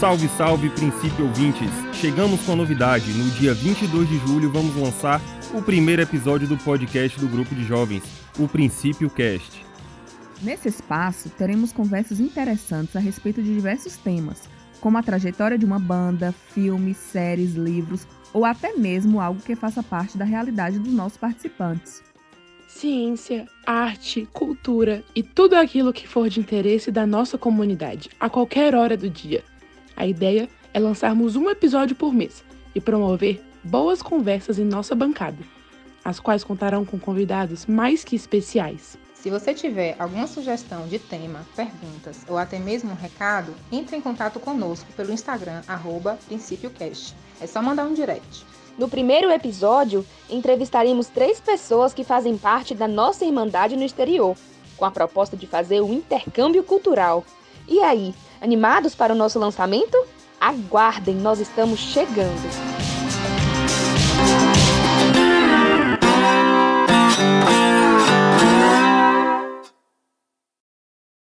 Salve, salve, princípio ouvintes! Chegamos com a novidade. No dia 22 de julho vamos lançar o primeiro episódio do podcast do grupo de jovens, o Princípio Cast. Nesse espaço, teremos conversas interessantes a respeito de diversos temas, como a trajetória de uma banda, filmes, séries, livros ou até mesmo algo que faça parte da realidade dos nossos participantes. Ciência, arte, cultura e tudo aquilo que for de interesse da nossa comunidade, a qualquer hora do dia. A ideia é lançarmos um episódio por mês e promover boas conversas em nossa bancada, as quais contarão com convidados mais que especiais. Se você tiver alguma sugestão de tema, perguntas ou até mesmo um recado, entre em contato conosco pelo Instagram, arroba PrincípioCast. É só mandar um direct. No primeiro episódio, entrevistaremos três pessoas que fazem parte da nossa Irmandade no exterior, com a proposta de fazer o intercâmbio cultural. E aí, animados para o nosso lançamento? Aguardem, nós estamos chegando!